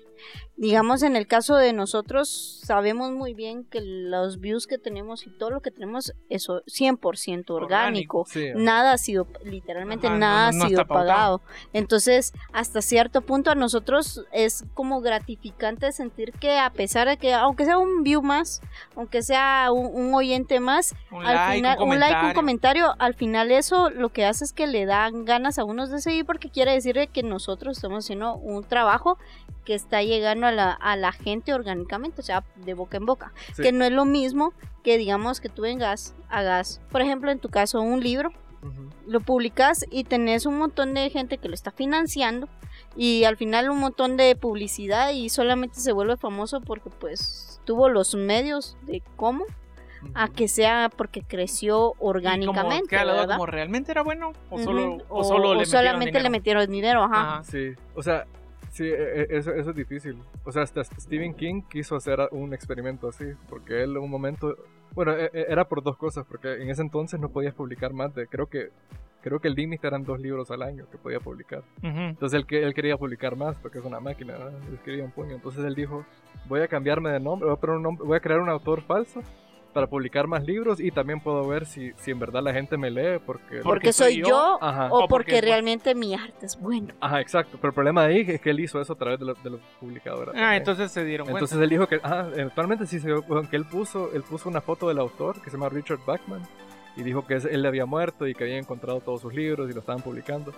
digamos en el caso de nosotros, sabemos muy bien que los views que tenemos y todo lo que tenemos es 100% orgánico. Sí, Nada ha sido, literalmente Ajá, nada no ha sido pautado. pagado. Entonces, hasta cierto punto a nosotros es como gratificante sentir que a pesar de que, aunque sea un view más, aunque sea un, un oyente más, Un al like, final, un un like, un comentario. al final eso lo que hace es que le dan ganas a unos de seguir porque quiere decir de que nosotros estamos haciendo un trabajo que está llegando a la, a la gente orgánicamente, o sea, de boca en boca. Sí. Que no es lo mismo que digamos que tú vengas, hagas, por ejemplo, en tu caso, un libro, Ujú. lo publicas y tenés un montón de gente que lo está financiando y al final un montón de publicidad y solamente se vuelve famoso porque pues tuvo los medios de cómo a que sea porque creció como orgánicamente, duda, ¿verdad? como realmente era bueno o solo, o O- solo o le metieron solamente dinero? le metieron dinero, ajá. Ajá. Sí, o sea, sí, e- e- eso, eso es difícil. O sea, hasta Stephen King quiso hacer un experimento así, porque él en un momento, bueno, e- era por dos cosas, porque en ese entonces no podías publicar más de, creo que, creo que el límite eran dos libros al año que podía publicar. Ujú. Entonces él, él quería publicar más, porque es una máquina, ¿verdad? él un puño. Entonces él dijo, voy a cambiarme de nombre, voy a, poner un nombre- voy a crear un autor falso para publicar más libros y también puedo ver si, si en verdad la gente me lee, porque... porque soy yo, Ajá. o o porque realmente mi arte es bueno. Ajá, exacto. Pero el problema de ahí es que él hizo eso a través de, los- de los publicadores. Ah, entonces se dieron cuenta. Entonces él dijo que, ah, eventualmente sí se dio cuenta que él puso, él puso una foto del autor que se llama Richard Bachman y dijo que él había muerto y que había encontrado todos sus libros y lo estaban publicando.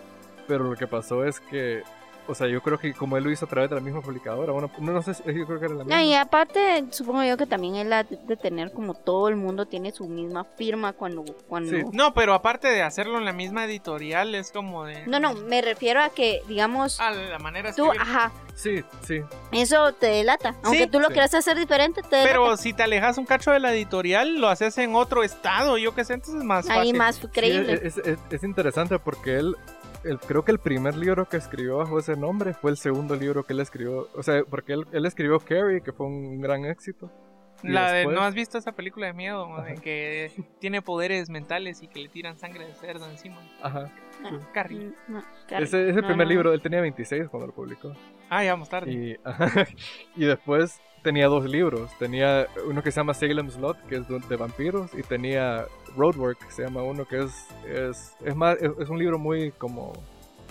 Pero lo que pasó es que, o sea, yo creo que como él lo hizo a través de la misma publicadora, bueno, no, no sé, yo creo que era la misma. Y aparte, supongo yo que también él ha de tener como todo el mundo tiene su misma firma cuando... cuando... Sí. No, pero aparte de hacerlo en la misma editorial, es como de. No, no, me refiero a que, digamos, A la manera de tú, escribir. ajá, Sí, sí. eso te delata. Aunque tú lo Sí. quieras hacer diferente, te delata. Pero si te alejas un cacho de la editorial, lo haces en otro estado, yo qué sé, entonces es más fácil. Ahí más Sí, creíble. es, es- es interesante porque él, el- creo que el primer libro que escribió bajo ese nombre fue el segundo libro que él escribió. O sea, porque él, él escribió Carrie, que fue un gran éxito. La de, ¿no has visto esa película de miedo? De que tiene poderes mentales y que le tiran sangre de cerdo encima. Ajá. Carrie. Mm, no, Carrie. Ese, ese No, primer no. libro, él tenía 26 cuando lo publicó. Ah, ya vamos tarde. Y [LAUGHS] después tenía dos libros. Tenía uno que se llama Salem's Lot, que es de, vampiros, y tenía Roadwork, que se llama uno que es, es, es más, es, un libro muy como...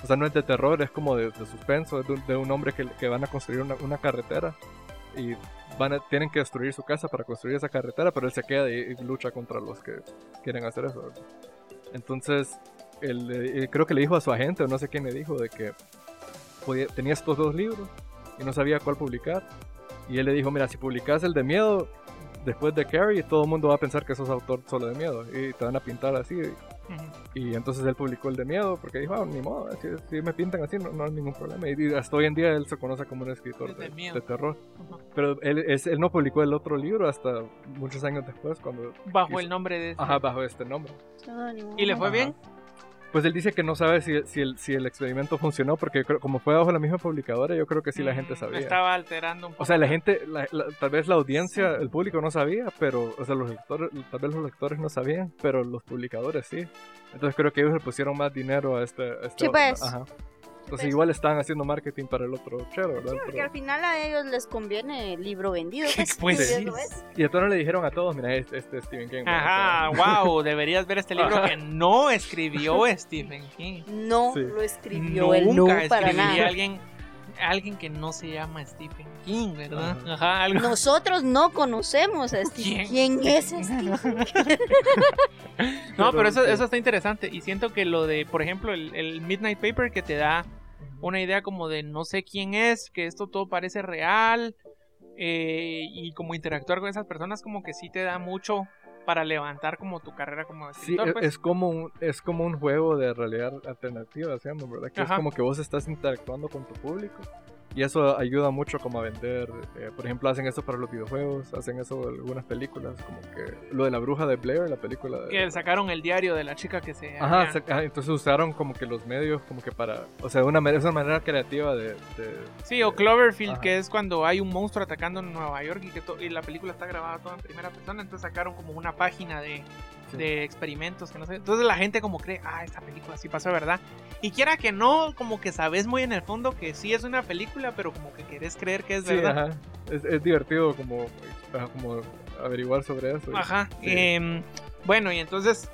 O sea, no es de terror, es como de, de suspenso, de, de un hombre que, que van a construir una, carretera y van a, tienen que destruir su casa para construir esa carretera, pero él se queda y, y lucha contra los que quieren hacer eso. Entonces, él, eh, creo que le dijo a su agente, o no sé quién le dijo, de que tenía estos dos libros y no sabía cuál publicar. Y él le dijo, mira, si publicas el de miedo, después de Carrie, todo el mundo va a pensar que sos autor solo de miedo y te van a pintar así. Ujú. Y entonces él publicó el de miedo porque dijo, ah, ni modo, si, si me pintan así no, no hay ningún problema. Y, y hasta hoy en día él se conoce como un escritor De de, miedo. de terror. Ujú. Pero él, es- él no publicó el otro libro hasta muchos años después, cuando... Bajo hizo- el nombre de... ese. Ajá, bajo este nombre. ¿Y le fue Ajá. bien? Pues él dice que no sabe si, si, el, si el experimento funcionó porque creo- como fue bajo la misma publicadora, yo creo que sí la gente sabía. Estaba alterando un poco. O sea, la gente, la- la- tal vez la audiencia, el público no sabía, pero, o sea, los lectores, tal vez los lectores no sabían, pero los publicadores sí. Entonces creo que ellos le pusieron más dinero a este. a este Sí, pues. Ajá. Entonces pues. igual estaban haciendo marketing para el otro chero, ¿verdad? Porque Pero- al final a ellos les conviene el libro vendido. Pues ¿Ya sí. Y entonces le dijeron a todos, mira, este, este es Stephen King. ¿verdad? Ajá, wow, [LAUGHS] deberías ver este libro Ajá. que no escribió [LAUGHS] Stephen King. No Sí. lo escribió él, no Nunca para escribiría nada. alguien, alguien que no se llama Stephen King, ¿verdad? Ajá. Ajá, algo. Nosotros no conocemos a Steve. ¿Quién? ¿Quién es [LAUGHS] Steve? [LAUGHS] No, pero eso, eso está interesante. Y siento que lo de, por ejemplo, el, el Midnight Paper que te da una idea como de no sé quién es, que esto todo parece real. eh, y como interactuar con esas personas como que sí te da mucho para levantar como tu carrera como Sí, escritor. es, pues. es como un, es como un juego de realidad alternativa, llama, ¿verdad? Que Ajá. es como que vos estás interactuando con tu público y eso ayuda mucho como a vender. eh, por ejemplo, hacen eso para los videojuegos, hacen eso en algunas películas, como que lo de la bruja de Blair, la película de... Que sacaron el diario de la chica que se... Ajá, ajá, entonces usaron como que los medios como que para, o sea, una, es una manera creativa de... de- Sí, o Cloverfield, Ajá. que es cuando hay un monstruo atacando en Nueva York y que to- y la película está grabada toda en primera persona, entonces sacaron como una página de. De experimentos que no sé. Entonces la gente como cree, ah, esta película sí pasó, ¿verdad? Y quiera que no, como que sabes muy en el fondo que sí es una película, pero como que querés creer que es Sí, verdad. ajá. Es, es divertido como, como averiguar sobre eso. Ajá. Sí. em, bueno, y entonces.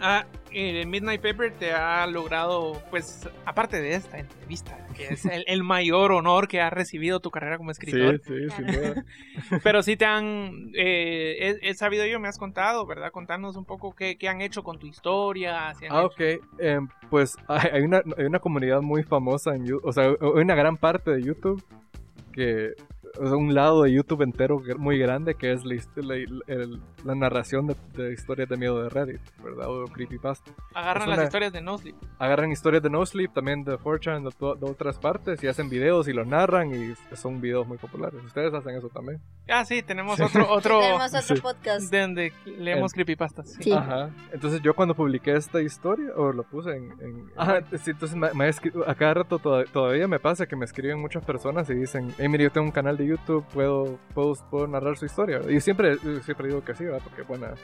Ah, el Midnight Paper te ha logrado, pues, aparte de esta entrevista, que es el, el mayor honor que ha recibido tu carrera como escritor. Sí, sí, sin duda. [LAUGHS] Pero sí te han. eh, he, he sabido yo, me has contado, ¿verdad? Contarnos un poco qué, qué han hecho con tu historia. si Ah, hecho- ok. Em, pues [LAUGHS] hay una, hay una comunidad muy famosa en YouTube. O sea, hay una gran parte de YouTube que. Un lado de YouTube entero muy grande que es la, la, el- la narración de, de historias de miedo de Reddit, ¿verdad? O creepypasta. Agarran es las una- historias de No Sleep. Agarran historias de No Sleep, también de 4chan, de, de otras partes, y hacen videos y los narran, y son videos muy populares. Ustedes hacen eso también. Ah, sí, tenemos Sí. otro. otro [LAUGHS] Tenemos otro sí. podcast. de donde leemos El- creepypastas. sí. Sí. Ajá. Entonces yo cuando publiqué esta historia, o lo puse en... en- Ajá, sí, entonces me, me a cada rato toda- todavía me pasa que me escriben muchas personas y dicen, hey, mire, yo tengo un canal de YouTube, puedo, puedo, puedo narrar su historia. Y siempre, siempre digo que sí, ¿verdad? Porque buena,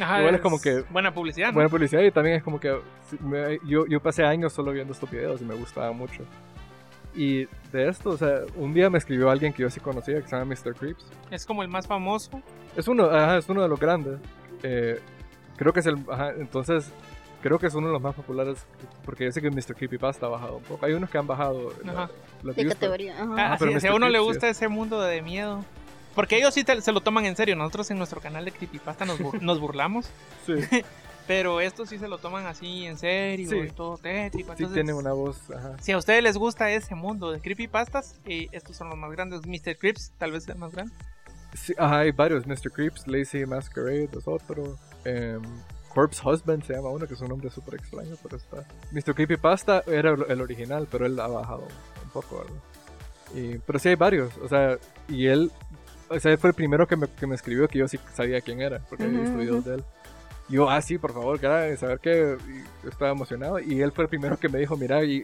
Ajá, [LAUGHS] Igual es como que- Buena publicidad, ¿no? buena publicidad y también es como que me- yo, yo pasé años solo viendo estos videos y me gustaba mucho. Y de esto, o sea, un día me escribió alguien que yo sí conocía, que se llama Mr. Creeps. Es como el más famoso. Es uno, ajá, es uno de los grandes. Eh, creo que es el, ajá, entonces, creo que es uno de los más populares, porque yo sé que Mr. Creepypasta ha bajado un poco. Hay unos que han bajado la- Ajá. De views, categoría. Ajá. Ah, pero si, si a uno le gusta ese mundo de miedo. Porque ellos sí te- se lo toman en serio. Nosotros en nuestro canal de Creepypasta nos, bur- [LAUGHS] nos burlamos. pero Sí, [LAUGHS] Pero estos sí se lo toman así en serio Sí. y todo tétrico. sí Entonces, tiene una voz, ajá. Si a ustedes les gusta ese mundo de creepypastas, eh, estos son los más grandes. Mr. Creeps, tal vez el más grande. Sí, ajá, hay varios. Mr. Creeps, Lazy Masquerade es otro. em, Corpse Husband se llama uno, que es un nombre súper extraño, pero está. Mr. Creepypasta era el original, pero él ha bajado un poco, ¿verdad? Y, pero sí hay varios, o sea, y él, o sea, él fue el primero que me, que me escribió que yo sí sabía quién era, porque había visto videos de él. Y yo, ah, sí, por favor, cara, saber que y estaba emocionado. Y él fue el primero que me dijo, mira, ¿y,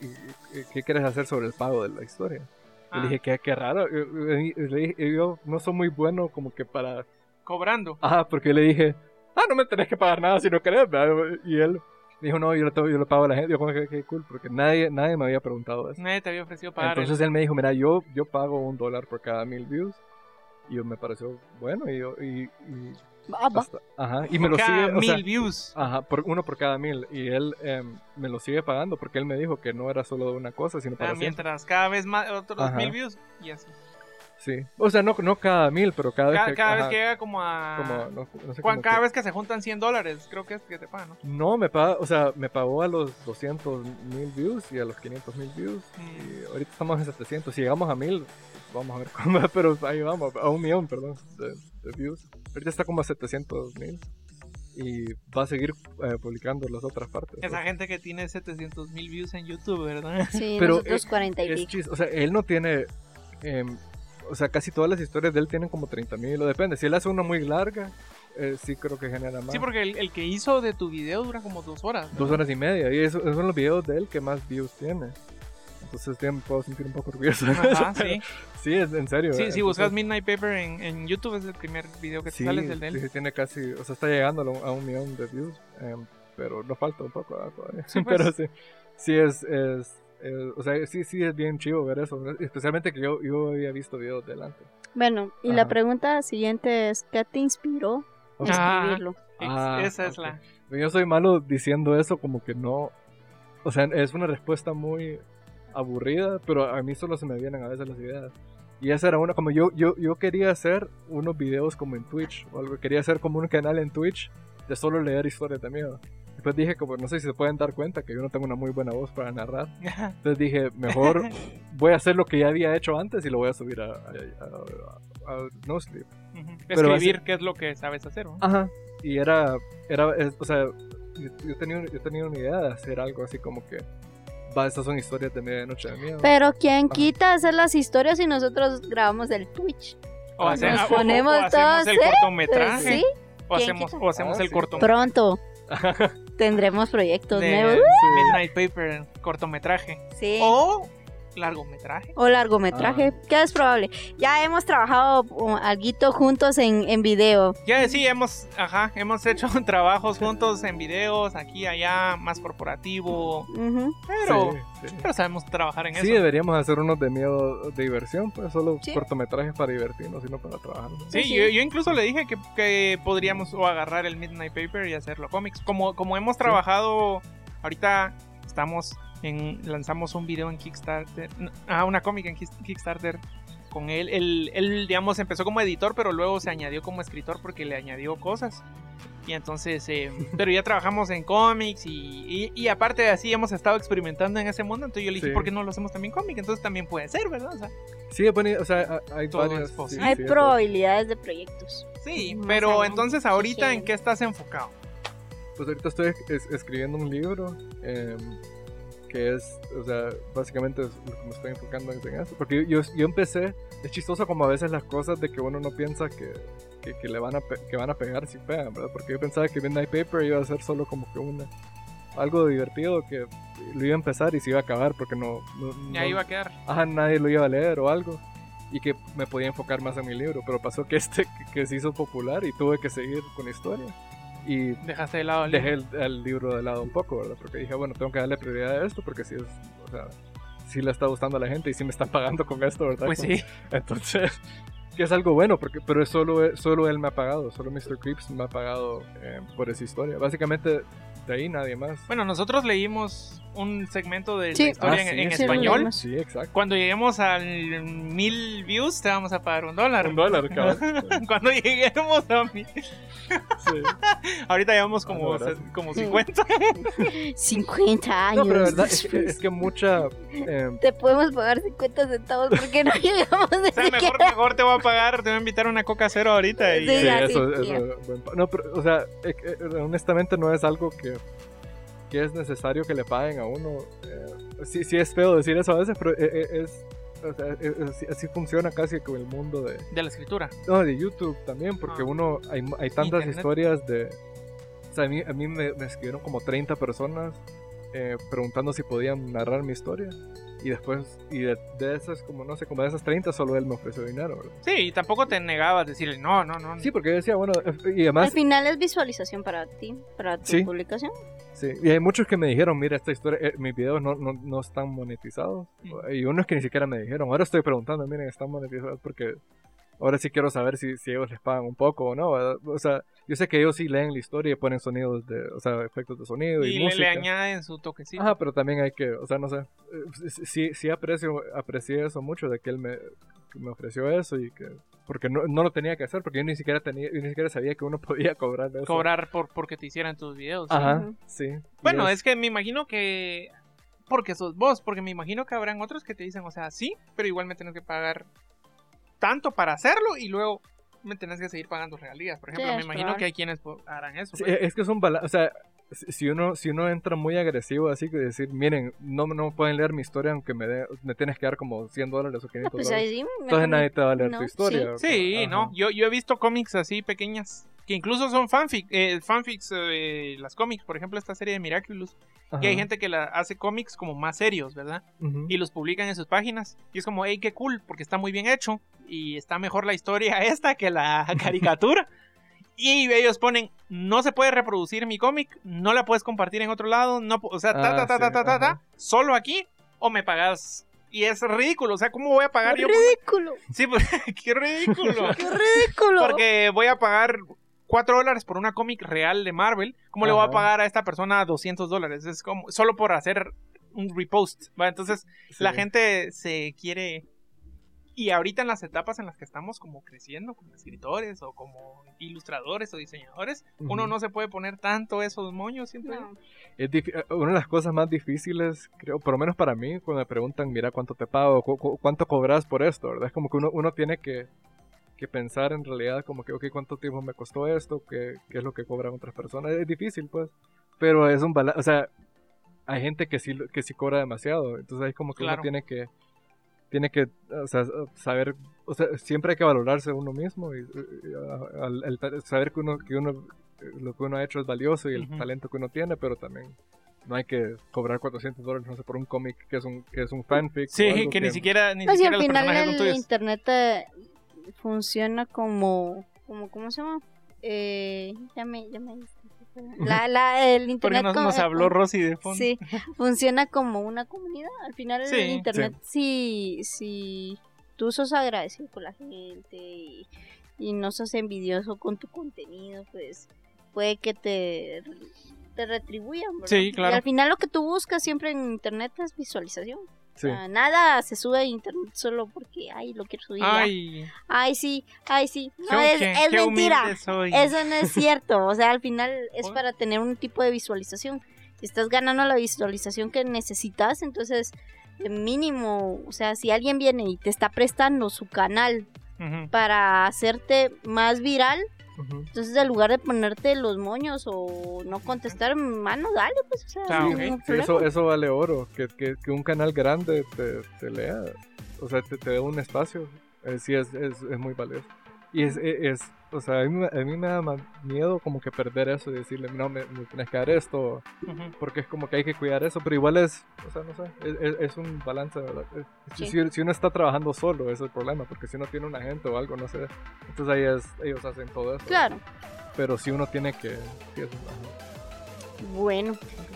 qué quieres hacer sobre el pago de la historia? Ah, Y le dije, qué, qué raro. Le dije, yo no soy muy bueno como que para... cobrando. Ajá, porque le dije, ah, no me tenés que pagar nada si no querés. ¿verdad? Y él dijo, no, yo le, tengo- yo le pago a la gente. Yo como que, qué cool, porque nadie, nadie me había preguntado eso. Nadie te había ofrecido pagar. Entonces él me dijo, mira, yo, yo pago un dólar por cada mil views. Y yo me pareció bueno y, yo- y, y Ah, hasta- ajá, y me lo cada sigue, o mil sea, views. Ajá, por, uno por cada mil. Y él em, me lo sigue pagando porque él me dijo que no era solo de una cosa, sino Ah, para siempre. mientras cada vez más, otros Ajá. mil views. Y así. Sí. O sea, no, no cada mil, pero cada vez Cada, que... cada vez ajá, que llega como a. como, no, no sé, Juan, como cada que- vez que se juntan 100 dólares, creo que es que te pagan, ¿no? No, me paga, o sea, me pagó a los 200 mil views y a los 500 mil views. Mm. Y ahorita estamos en 700. Si llegamos a mil, vamos a ver [LAUGHS] cómo va, pero ahí vamos, a un millón, perdón, de, de views. Ahorita está como a 700 mil. Y va a seguir eh, publicando las otras partes. Esa gente que tiene 700 mil views en YouTube, ¿verdad? Sí, Pero, nosotros eh, 40 y Es pico. chis- o sea, él no tiene. em, o sea, casi todas las historias de él tienen como 30 mil, o depende. Si él hace una muy larga, eh, sí creo que genera más. Sí, porque el, el que hizo de tu video dura como dos horas. ¿no? Dos horas y media. Y eso- esos son los videos de él que más views tiene. Entonces me puedo sentir un poco orgulloso. Ajá, sí. Sí, es en serio. Sí, eh, si buscas Midnight Paper en, en YouTube es el primer video que te sí, sale es el de él. sí, tiene casi. O sea, está llegando a un, millón de views. em, pero nos falta un poco todavía. Sí, [LAUGHS] pues. pero sí. Sí, es. es es- o sea, sí, sí es bien chivo ver eso. Especialmente que yo, yo había visto videos delante. Bueno, y la Ajá. pregunta siguiente es, ¿qué te inspiró a. Ah. escribirlo? Ex- Ah, Esa es ok. la. Yo soy malo diciendo eso como que no... O sea, es una respuesta muy aburrida, pero a mí solo se me vienen a veces las ideas. Y esa era una, como yo, yo, yo quería hacer unos videos como en Twitch, o algo, quería hacer como un canal en Twitch de solo leer historias de miedo. Después dije, como no sé si se pueden dar cuenta que yo no tengo una muy buena voz para narrar. [LAUGHS] Entonces dije, mejor [LAUGHS] voy a hacer lo que ya había hecho antes y lo voy a subir a, a, a- a- a No Sleep. Ujú. Pero Escribir qué es lo que sabes hacer. ¿no? Ajá. Y era, era es- o sea, yo, yo tenía, yo tenía una idea de hacer algo así como que, va, estas son historias de medianoche de miedo. Pero ¿quién Ajá. quita hacer las historias si nosotros grabamos el Twitch? O, hace- Nos ah, o- o- ponemos o hacemos todos, el ¿eh? cortometraje. Sí, O ¿Quién hacemos, quita? o hacemos Ah, el sí. cortometraje. pronto [LAUGHS] tendremos proyectos de nuevos. Midnight Paper, cortometraje. Sí. O largometraje. O largometraje, que es probable. Ya hemos trabajado um, alguito juntos en, en video. Ya sí, hemos, ajá, hemos hecho [LAUGHS] trabajos juntos en videos, aquí, allá, más corporativo, pero, Sí, sí. pero sabemos trabajar en Sí, eso. deberíamos hacer unos de miedo de diversión, pues solo Sí. cortometrajes para divertirnos y no para trabajar. Sí, Sí. Yo, yo incluso le dije que, que podríamos o agarrar el Midnight Paper y hacerlo cómics. Como, como hemos trabajado, ahorita estamos en, lanzamos un video en Kickstarter, ah, una cómic en Kick- Kickstarter con él. Él, él, digamos, empezó como editor, pero luego se añadió como escritor porque le añadió cosas. Y entonces, eh, [LAUGHS] pero ya trabajamos en cómics y, y, y aparte de así hemos estado experimentando en ese mundo. Entonces yo le dije, Sí. ¿por qué no lo hacemos también cómic? Entonces también puede ser, ¿verdad? O sea, Sí, o sea, ha- hay varias. sí, Hay sí, es probabilidades de proyectos. sí, pero adelante, entonces si ahorita en qué estás enfocado? Pues ahorita estoy es- escribiendo un libro em, que es, o sea, básicamente es lo que me estoy enfocando en eso. Porque yo, yo empecé, es chistoso como a veces las cosas de que uno no piensa que, que, que le van a, que van a pegar si pegan, ¿verdad? Porque yo pensaba que Midnight Paper iba a ser solo como que una, algo divertido que lo iba a empezar y se iba a acabar porque no, no, no- iba a quedar. ajá, nadie lo iba a leer o algo. Y que me podía enfocar más en mi libro. Pero pasó que este que, que se hizo popular y tuve que seguir con la historia. Y Dejaste de lado el dejé libro. el, el libro de lado un poco, ¿verdad? Porque dije, bueno, tengo que darle prioridad a esto porque si es, o sea, si le está gustando a la gente y si me están pagando con esto, ¿verdad? Pues sí. [LAUGHS] Entonces, que es algo bueno, porque, pero es solo, solo él me ha pagado, solo Mr. Creeps me ha pagado eh, por esa historia. Básicamente, de ahí nadie más. Bueno, nosotros leímos un segmento de Sí. la historia Ah, en, sí, en sí, lo español. Sí, exacto. Cuando lleguemos al mil views, te vamos a pagar un dólar. Un dólar, cabrón. [LAUGHS] Cuando lleguemos a mil. Sí. [LAUGHS] Ahorita llevamos como, Ah, no, como 50. 50 [LAUGHS] No, años. pero la verdad es que, es que mucha... eh, Te podemos pagar 50 centavos porque no llegamos de O sea, mejor, mejor te voy a pagar, te voy a invitar a una coca cero ahorita. Y, Sí, eso, sí, eso, buen pa- No, pero, o sea, eh, eh, honestamente no es algo que, que es necesario que le paguen a uno. eh, sí, sí es feo decir eso a veces, pero eh, eh, es... O sea, eh, así, así funciona casi con el mundo de, De la escritura. no, de YouTube también, porque Ah. uno, hay, hay tantas Internet. historias de... O sea, a mí, a mí me, me escribieron como 30 personas eh, preguntando si podían narrar mi historia. Y después, y de, de esas, como no sé, como de esas 30, solo él me ofreció dinero, ¿verdad? Sí, y tampoco te negabas a decirle, no, no, no. Sí, porque yo decía, bueno, eh, y Al además... final es visualización para ti, para tu Sí. publicación. Sí, y hay muchos que me dijeron, mira, esta historia, eh, mis videos no, no, no están monetizados. Mm. Y unos que ni siquiera me dijeron. Ahora estoy preguntando, miren, están monetizados porque ahora sí quiero saber si, si ellos les pagan un poco o no. ¿verdad? O sea, yo sé que ellos sí leen la historia y ponen sonidos de, o sea, efectos de sonido y, Y le, música. le añaden su toquecito. Ajá, pero también hay que, o sea, no sé, eh, sí, sí, aprecio, aprecié eso mucho de que él me, que me ofreció eso y que, porque no, no lo tenía que hacer, porque yo ni siquiera tenía, yo ni siquiera sabía que uno [LAUGHS] podía cobrar eso. Cobrar por porque te hicieran tus videos. ¿sí? Ajá, sí. Bueno, es que me imagino que. Porque sos vos, porque me imagino que habrán otros que te dicen, o sea, sí, pero igual me tenés que pagar tanto para hacerlo y luego me tenés que seguir pagando regalías. Por Sí, ejemplo, me imagino probable. que hay quienes harán eso. Sí, pues. es que es un balance, o sea, si uno, si uno entra muy agresivo así que decir, miren, no, no pueden leer mi historia aunque me, dé- me tienes que dar como 100 dólares o 500 Pues dólares. ahí sí. Entonces nadie te va a leer no, tu historia. Sí, Ajá. no. Yo, yo he visto cómics así pequeñas. Que incluso son fanfic, eh, fanfics, eh, las cómics, por ejemplo, esta serie de Miraculous. Y hay Ajá. gente que la hace cómics como más serios, ¿verdad? Y los publican en sus páginas. Y es como, hey, qué cool, porque está muy bien hecho. Y está mejor la historia [LAUGHS] esta que la [LAUGHS] caricatura. Y ellos ponen, no se puede reproducir mi cómic, no la puedes compartir en otro lado, no, o sea, ta, Ah, ta, ta, sí, ta, ta, ta, ta, ajá. solo aquí, o me pagas. Y es ridículo, o sea, ¿cómo voy a pagar yo? por- ridículo, Sí, pues, [LAUGHS] qué ridículo. [LAUGHS] qué ridículo. Porque voy a pagar 4 dólares por una cómic real de Marvel. ¿Cómo le voy a pagar a esta persona 200 dólares? Es como solo por hacer un repost. ¿va? Entonces, Sí. la gente se quiere. Y ahorita en las etapas en las que estamos como creciendo como escritores o como ilustradores o diseñadores, uno no se puede poner tanto esos moños, yo. No. Es eh, una de las cosas más difíciles, creo, por lo menos para mí, cuando me preguntan, mira, ¿cuánto te pago? Cu- cu- ¿Cuánto cobras por esto? ¿Verdad? Es como que uno, uno tiene que, que pensar en realidad como que, ok, ¿cuánto tiempo me costó esto? ¿Qué, qué es lo que cobran otras personas? Es difícil, pues. Pero es un balance, o sea, hay gente que sí, lo- que sí cobra demasiado. Entonces es como que Claro. uno tiene que, tiene que, o sea, saber, o sea, siempre hay que valorarse a uno mismo y, al- saber que uno, que uno, eh, lo que uno ha hecho es valioso y el talento que uno tiene, pero también no hay que cobrar 400 dólares, no sé, por un cómic que es un, que es un fanfic. Sí, que ni siquiera, ni Pues siquiera al final el tuyos. internet eh, funciona como, como, ¿cómo se llama? Eh, ya me, ya me la, la, el Porque internet nos, con- nos habló Rosy de fondo. Sí, funciona como una comunidad. Al final Sí, el internet, si, si tú sos agradecido con la gente y, y no sos envidioso con tu contenido, pues puede que te, te retribuyan. ¿verdad? Sí, claro. Y al final lo que tú buscas siempre en internet es visualización. Sí. Sea, nada se sube a internet solo porque, ay, lo quiero subir. Ay, Ay, sí, ay, sí. No, es, qué- es qué mentira. soy. Eso no es cierto. O sea, al final es Oh. para tener un tipo de visualización. Si estás ganando la visualización que necesitas, entonces mínimo, o sea, si alguien viene y te está prestando su canal para hacerte más viral, Entonces en lugar de ponerte los moños o no contestar, mano, dale, pues, o sea, Ah, no Sí, eso, eso vale oro, que, que, que un canal grande te, te lea, o sea, te, te dé un espacio, eh, sí es, es, es muy valioso. Y es, es, es- o sea, a mí, me- a mí me da ma- miedo como que perder eso y decirle, no, me, me tienes que dar esto, Ujú. porque es como que hay que cuidar eso, pero igual es, o sea, no sé, es, es- es un balance, ¿verdad? Sí. si, si uno está trabajando solo, es el problema, porque si uno tiene un agente o algo, no sé, entonces ahí es, ellos hacen todo eso. Claro. Pero si uno tiene que... sí. Bueno,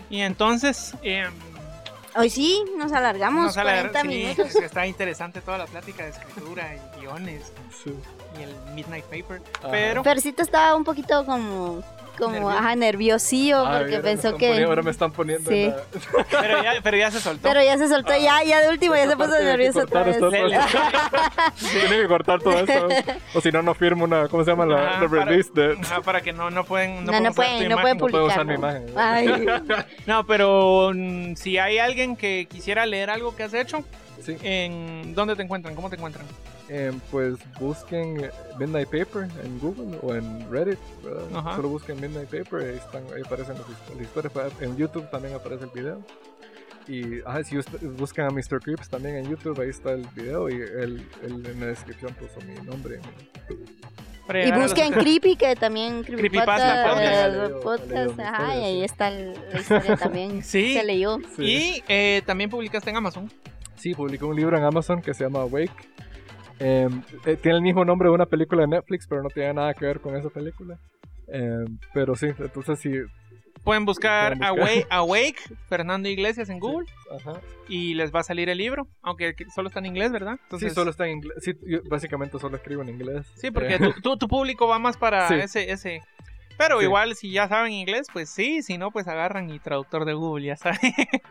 Y entonces, em, hoy sí nos alargamos nos alar- 40 sí, minutos. [LAUGHS] está interesante toda la plática de escritura y guiones Sí. y el Midnight Paper. Pero, Fercito estaba un poquito como, como Nervioso. ajá, nerviosillo Ay, porque me pensó que... poniendo- ahora me están poniendo Sí. la- pero, ya, pero ya se soltó. Pero ya se soltó, ya, ya de último, ya se puso nervioso otra vez. [LAUGHS] Tiene que cortar todo esto. O si no, no firmo una. ¿Cómo se llama? La, Ajá, la para- release de. Ajá, para que no, no pueden. No, No, no pueden no pueden No puedo usar mi imagen. Ay, [LAUGHS] No, pero mm, si hay alguien que quisiera leer algo que has hecho, Sí. ¿en dónde te encuentran? ¿Cómo te encuentran? Eh, pues busquen Midnight Paper en Google o en Reddit. ¿verdad? Ajá. Solo busquen Midnight Paper. Ahí, están, ahí aparecen las, hist- las historias. Pa- En YouTube también aparece el video. Y ajá, si us- buscan a Mr. Creeps también en YouTube, ahí está el video. Y él, él en la descripción puso mi nombre. Y busquen Creepy, que también Creepypasta Creepypasta, podcast. ajá, y ahí está el- la historia también. [LAUGHS] Sí. Se leyó. Sí. Y eh, también publicaste en Amazon. Sí, publicó un libro en Amazon que se llama Awake. Em, eh, tiene el mismo nombre de una película de Netflix, pero no tiene nada que ver con esa película. Em, pero sí, entonces sí. Pueden buscar, buscar. Awake, [LAUGHS] Awake, Fernando Iglesias en Google Ajá. y les va a salir el libro, aunque que- solo está en inglés, ¿verdad? Entonces, sí, solo está en inglés. Sí, yo básicamente solo escribo en inglés. Sí, porque Eh, tu, tu, tu público va más para Sí. ese, ese. Pero Sí. igual, si ya saben inglés, pues sí, si no, pues agarran y traductor de Google, ya saben.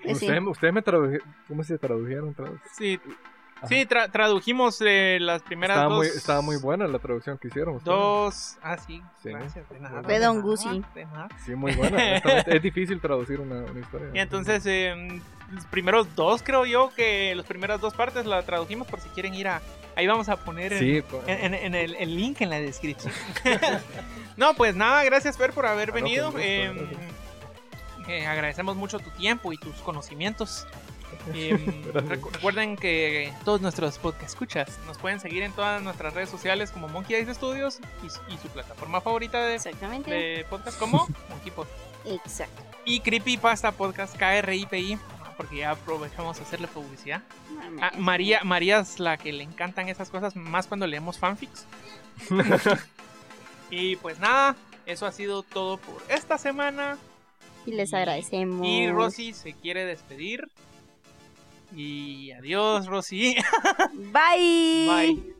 Eh, sí. ustedes, ustedes me tradujeron. ¿Cómo se tradujeron? Tradu- Sí. Sí tra- tradujimos eh, las primeras Estaba dos. muy, estaba muy buena la traducción que hicieron. ustedes. Dos. Ah, sí. Sí. Gracias. De nada. De Don Gucci. nada. Sí, muy buena. es [LAUGHS] difícil traducir una, una historia. Y entonces, eh, los primeros dos, creo yo, que las primeras dos partes la tradujimos por si quieren ir a. Ahí vamos a poner el- Sí, con- en, en- en el, el link en la descripción. [LAUGHS] no, pues nada, gracias Fer por haber Ah, venido. Eh, gracias. eh, agradecemos mucho tu tiempo y tus conocimientos. [LAUGHS] Recu- recuerden que todos nuestros podcast escuchas nos pueden seguir en todas nuestras redes sociales como Monkey Dice Studios y, su- y su plataforma favorita de, Exactamente. de podcast como [LAUGHS] Monkey Pod. Exacto. Y Creepypasta Podcast KRIPI, porque ya aprovechamos a hacerle publicidad. Ah, María, María es la que le encantan esas cosas, más cuando leemos fanfics. [LAUGHS] y pues nada, eso ha sido todo por esta semana. Y les agradecemos. Y Rosy se quiere despedir. Y adiós, Rosy. [LAUGHS] Bye. Bye.